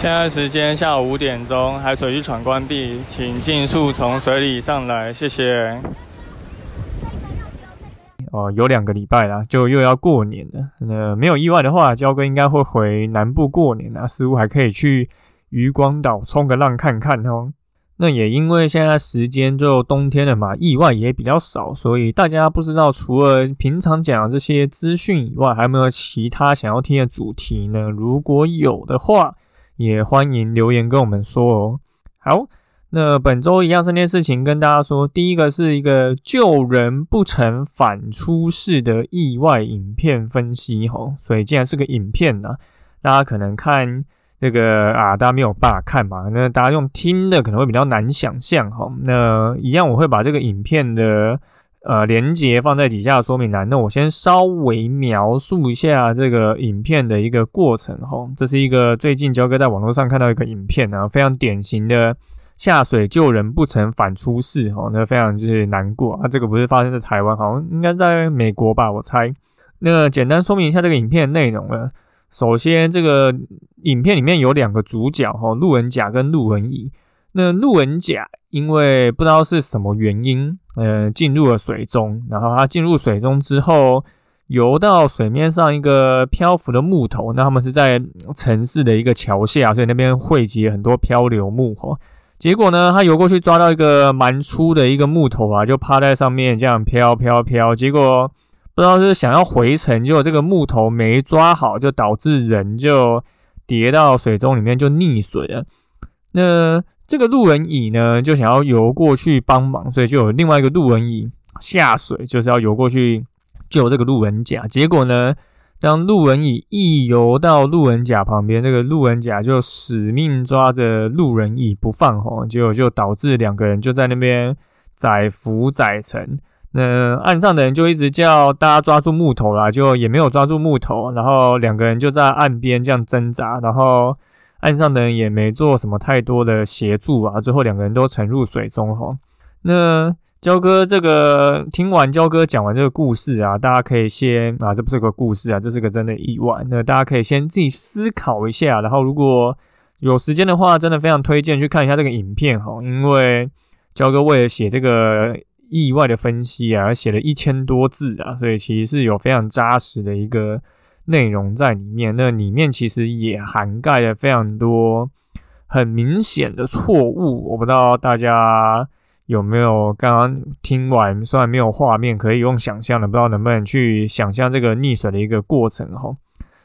现在时间下午五点钟，海水浴场关闭，请尽速从水里上来，谢谢。哦，有两个礼拜啦，就又要过年了。那没有意外的话，焦哥应该会回南部过年啊，似乎还可以去渔光岛冲个浪看看哦。那也因为现在时间就冬天了嘛，意外也比较少，所以大家不知道除了平常讲这些资讯以外，还有没有其他想要听的主题呢？如果有的话，也欢迎留言跟我们说哦。好，那本周一样三件事情跟大家说。第一个是一个救人不成反出事的意外影片分析吼，所以既然是个影片呢，大家可能看这个啊，大家没有办法看嘛，那大家用听的可能会比较难想象哈。那一样我会把这个影片的。呃，连接放在底下说明栏。那我先稍微描述一下这个影片的一个过程哈。这是一个最近焦哥在网络上看到一个影片啊，非常典型的下水救人不成反出事哈，那非常就是难过啊。这个不是发生在台湾，好像应该在美国吧，我猜。那简单说明一下这个影片内容了。首先，这个影片里面有两个主角哈，路人甲跟路人乙。那路人甲因为不知道是什么原因。呃，进入了水中，然后他进入水中之后，游到水面上一个漂浮的木头。那他们是在城市的一个桥下，所以那边汇集很多漂流木。哈，结果呢，他游过去抓到一个蛮粗的一个木头啊，就趴在上面这样飘飘飘。结果不知道是想要回程，结果这个木头没抓好，就导致人就跌到水中里面就溺水了。那这个路人乙呢，就想要游过去帮忙，所以就有另外一个路人乙下水，就是要游过去救这个路人甲。结果呢，当路人乙一游到路人甲旁边，这个路人甲就死命抓着路人乙不放，吼，结果就导致两个人就在那边载浮载沉。那岸上的人就一直叫大家抓住木头啦，就也没有抓住木头，然后两个人就在岸边这样挣扎，然后。岸上的人也没做什么太多的协助啊，最后两个人都沉入水中哈。那焦哥这个听完焦哥讲完这个故事啊，大家可以先啊，这不是个故事啊，这是个真的意外。那大家可以先自己思考一下，然后如果有时间的话，真的非常推荐去看一下这个影片哈，因为焦哥为了写这个意外的分析啊，写了一千多字啊，所以其实是有非常扎实的一个。内容在里面，那里面其实也涵盖了非常多很明显的错误。我不知道大家有没有刚刚听完，虽然没有画面可以用想象的，不知道能不能去想象这个溺水的一个过程哈。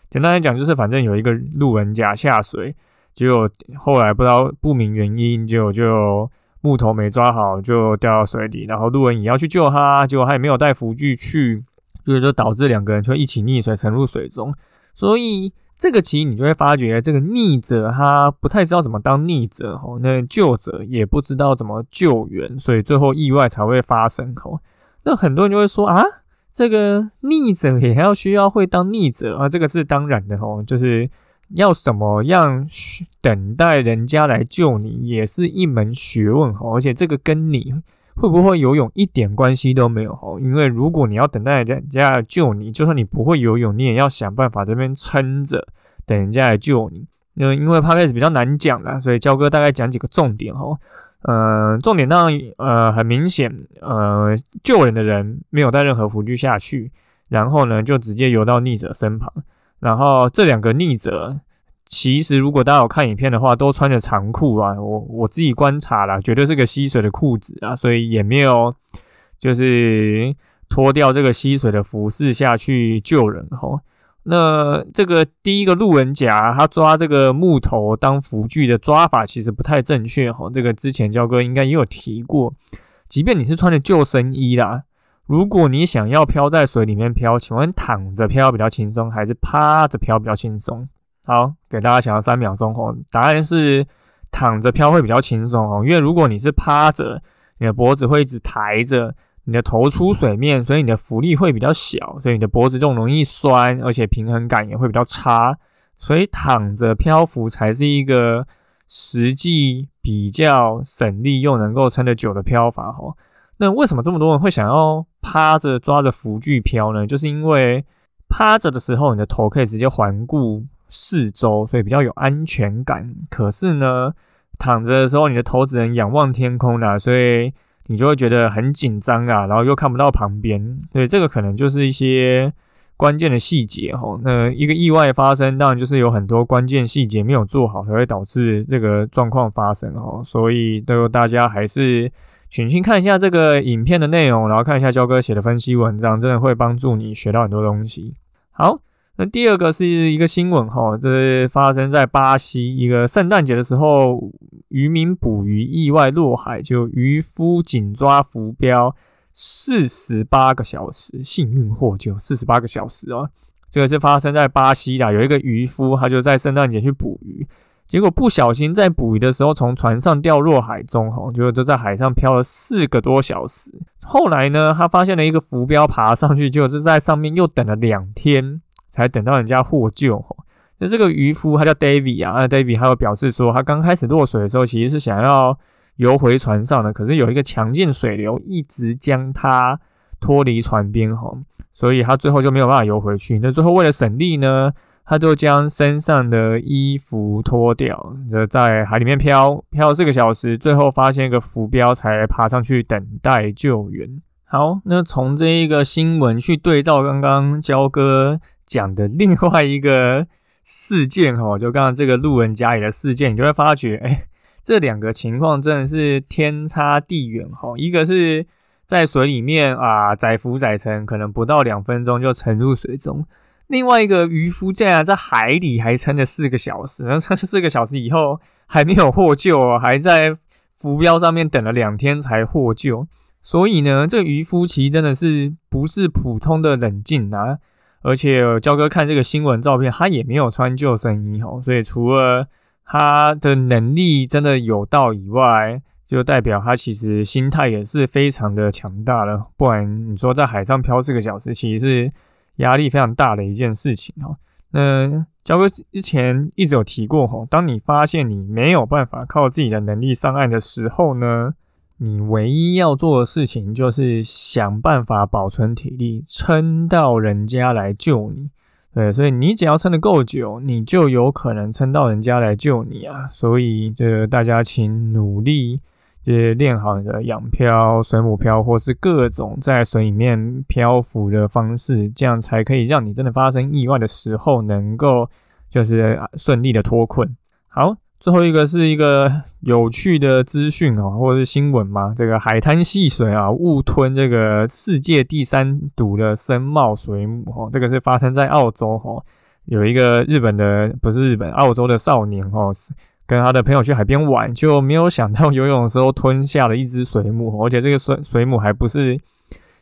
简单来讲，就是反正有一个路人甲下水，结果后来不知道不明原因，就就木头没抓好就掉到水里，然后路人也要去救他，结果他也没有带浮具去。就是就导致两个人就一起溺水沉入水中，所以这个其实你就会发觉，这个溺者他不太知道怎么当溺者吼，那救者也不知道怎么救援，所以最后意外才会发生吼。那很多人就会说啊，这个溺者也要需要会当溺者啊，这个是当然的吼，就是要什么样等待人家来救你，也是一门学问吼，而且这个跟你。会不会游泳一点关系都没有哈？因为如果你要等待人家来救你，就算你不会游泳，你也要想办法这边撑着等人家来救你。那因为 p 开始比较难讲了，所以焦哥大概讲几个重点哦。呃，重点当然呃很明显，呃救人的人没有带任何浮具下去，然后呢就直接游到溺者身旁，然后这两个溺者。其实，如果大家有看影片的话，都穿着长裤啊。我我自己观察了，绝对是个吸水的裤子啊，所以也没有就是脱掉这个吸水的服饰下去救人吼。那这个第一个路人甲，他抓这个木头当浮具的抓法其实不太正确哈。这个之前焦哥应该也有提过，即便你是穿着救生衣啦，如果你想要漂在水里面漂，请问躺着漂比较轻松，还是趴着漂比较轻松？好，给大家想要三秒钟哦。答案是躺着漂会比较轻松哦，因为如果你是趴着，你的脖子会一直抬着，你的头出水面，所以你的浮力会比较小，所以你的脖子就容易酸，而且平衡感也会比较差。所以躺着漂浮才是一个实际比较省力又能够撑得久的漂法哦。那为什么这么多人会想要趴着抓着浮具漂呢？就是因为趴着的时候，你的头可以直接环顾四周，所以比较有安全感。可是呢，躺着的时候，你的头只能仰望天空啦，所以你就会觉得很紧张啊，然后又看不到旁边。所以这个可能就是一些关键的细节哈。那一个意外发生，当然就是有很多关键细节没有做好，才会导致这个状况发生哈。所以都大家还是。请先看一下这个影片的内容，然后看一下焦哥写的分析文章，真的会帮助你学到很多东西。好，那第二个是一个新闻哈，这是发生在巴西一个圣诞节的时候，渔民捕鱼意外落海，就渔夫紧抓浮标四十八个小时，幸运获救四十八个小时哦。这个是发生在巴西的，有一个渔夫他就在圣诞节去捕鱼。结果不小心在捕鱼的时候从船上掉落海中，哈，就就在海上漂了四个多小时。后来呢，他发现了一个浮标，爬上去，就是在上面又等了两天，才等到人家获救。哈，那这个渔夫他叫 David 啊，那 David 他又表示说，他刚开始落水的时候其实是想要游回船上的，可是有一个强劲水流一直将他脱离船边，哈，所以他最后就没有办法游回去。那最后为了省力呢？他就将身上的衣服脱掉，就在海里面漂漂四个小时，最后发现一个浮标，才爬上去等待救援。好，那从这一个新闻去对照刚刚焦哥讲的另外一个事件，哈，就刚刚这个路人甲乙的事件，你就会发觉，哎，这两个情况真的是天差地远，哈。一个是在水里面啊，载浮载沉，可能不到两分钟就沉入水中。另外一个渔夫竟然在海里还撑了四个小时，然后撑了四个小时以后还没有获救，还在浮标上面等了两天才获救。所以呢，这个渔夫其实真的是不是普通的冷静啊！而且焦哥看这个新闻照片，他也没有穿救生衣哦，所以除了他的能力真的有道以外，就代表他其实心态也是非常的强大了。不然你说在海上漂四个小时，其实是。压力非常大的一件事情哈。那焦哥之前一直有提过哈，当你发现你没有办法靠自己的能力上岸的时候呢，你唯一要做的事情就是想办法保存体力，撑到人家来救你。对，所以你只要撑得够久，你就有可能撑到人家来救你啊。所以这大家请努力。就是练好你的仰漂、水母漂，或是各种在水里面漂浮的方式，这样才可以让你真的发生意外的时候，能够就是顺利的脱困。好，最后一个是一个有趣的资讯哦，或者是新闻嘛。这个海滩戏水啊，误吞这个世界第三毒的深茂水母哦，这个是发生在澳洲哈，有一个日本的不是日本，澳洲的少年哦。跟他的朋友去海边玩，就没有想到游泳的时候吞下了一只水母，而且这个水水母还不是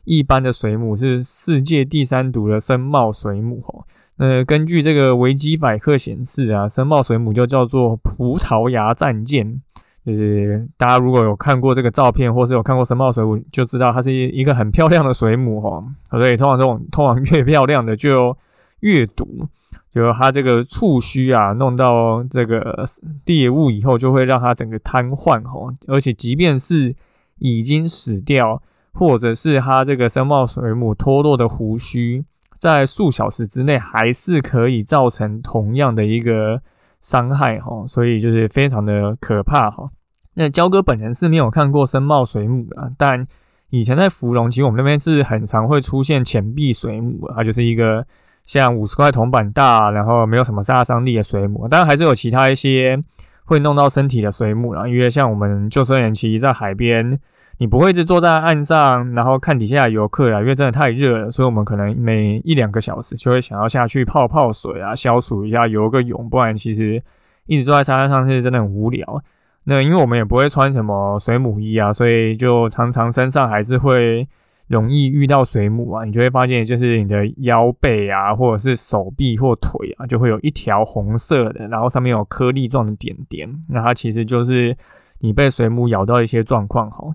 一般的水母，是世界第三毒的深茂水母。哦，那根据这个维基百科显示啊，深茂水母就叫做葡萄牙战舰。就是大家如果有看过这个照片，或是有看过深茂水母，就知道它是一个很漂亮的水母。哈，所以通常这种通常越漂亮的就越毒。就它这个触须啊，弄到这个猎物以后，就会让它整个瘫痪吼，而且即便是已经死掉，或者是它这个深茂水母脱落的胡须，在数小时之内还是可以造成同样的一个伤害哈，所以就是非常的可怕哈。那焦哥本人是没有看过深茂水母的，但以前在芙蓉，其实我们那边是很常会出现钱币水母，它就是一个。像五十块铜板大，然后没有什么杀伤力的水母，当然还是有其他一些会弄到身体的水母啦。因为像我们救生员其实在海边，你不会一直坐在岸上，然后看底下游客啊，因为真的太热了，所以我们可能每一两个小时就会想要下去泡泡水啊，消暑一下，游个泳，不然其实一直坐在沙滩上是真的很无聊。那因为我们也不会穿什么水母衣啊，所以就常常身上还是会。容易遇到水母啊，你就会发现就是你的腰背啊，或者是手臂或腿啊，就会有一条红色的，然后上面有颗粒状的点点，那它其实就是你被水母咬到一些状况哈。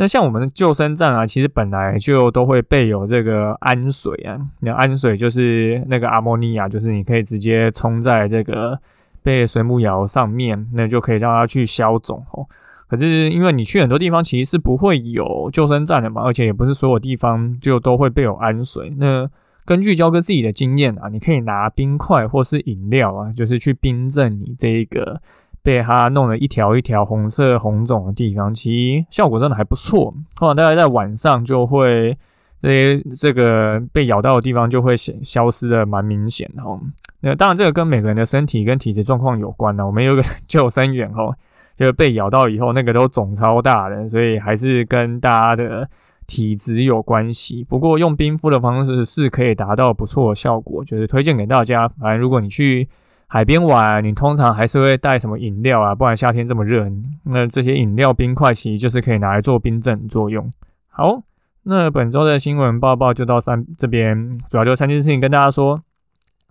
那像我们的救生站啊，其实本来就都会备有这个氨水啊，那氨水就是那个阿莫尼亚，就是你可以直接冲在这个被水母咬上面，那就可以让它去消肿哦。可是因为你去很多地方其实是不会有救生站的嘛，而且也不是所有地方就都会备有氨水。那根据焦哥自己的经验啊，你可以拿冰块或是饮料啊，就是去冰镇你这一个被它弄了一条一条红色红肿的地方，其实效果真的还不错。后来大概在晚上就会这些这个被咬到的地方就会消消失的蛮明显的哦。那当然这个跟每个人的身体跟体质状况有关呢。我们有个救生员哦。就是被咬到以后，那个都肿超大的，所以还是跟大家的体质有关系。不过用冰敷的方式是可以达到不错的效果，就是推荐给大家。反正如果你去海边玩，你通常还是会带什么饮料啊，不然夏天这么热，那这些饮料冰块其实就是可以拿来做冰镇作用。好，那本周的新闻报报就到三这边，主要就三件事情跟大家说。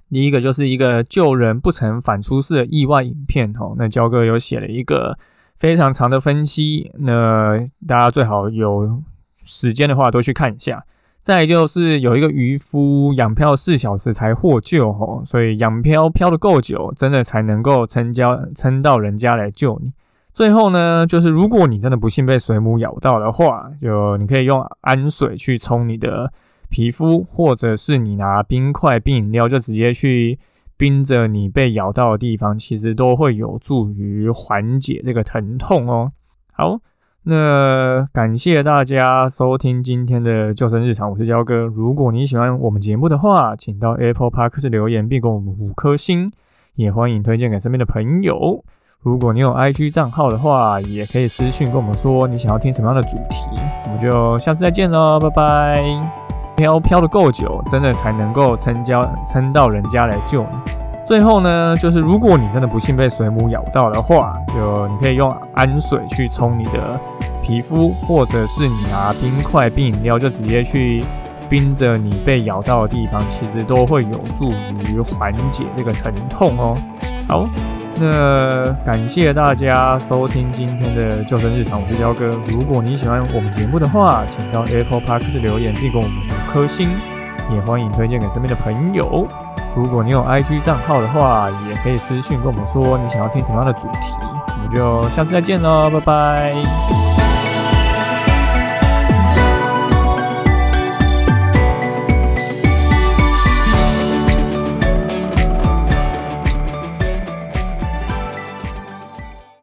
第一个就是一个救人不成反出事的意外影片，吼，那焦哥有写了一个非常长的分析，那大家最好有时间的话都去看一下。再就是有一个渔夫养漂四小时才获救，吼，所以养漂漂的够久，真的才能够撑交撑到人家来救你。最后呢，就是如果你真的不幸被水母咬到的话，就你可以用氨水去冲你的。皮肤，或者是你拿冰块、冰饮料，就直接去冰着你被咬到的地方，其实都会有助于缓解这个疼痛哦。好，那感谢大家收听今天的救生日常，我是焦哥。如果你喜欢我们节目的话，请到 Apple Park 留言并给我们五颗星，也欢迎推荐给身边的朋友。如果你有 IG 账号的话，也可以私信跟我们说你想要听什么样的主题，我们就下次再见喽，拜拜。漂漂的够久，真的才能够撑交撑到人家来救你。最后呢，就是如果你真的不幸被水母咬到的话，就你可以用氨水去冲你的皮肤，或者是你拿冰块、冰饮料就直接去冰着你被咬到的地方，其实都会有助于缓解这个疼痛哦。好。那感谢大家收听今天的救生日常，我是焦哥。如果你喜欢我们节目的话，请到 Apple Park 留言并给我们五颗星，也欢迎推荐给身边的朋友。如果你有 IG 账号的话，也可以私信跟我们说你想要听什么样的主题，我们就下次再见喽，拜拜。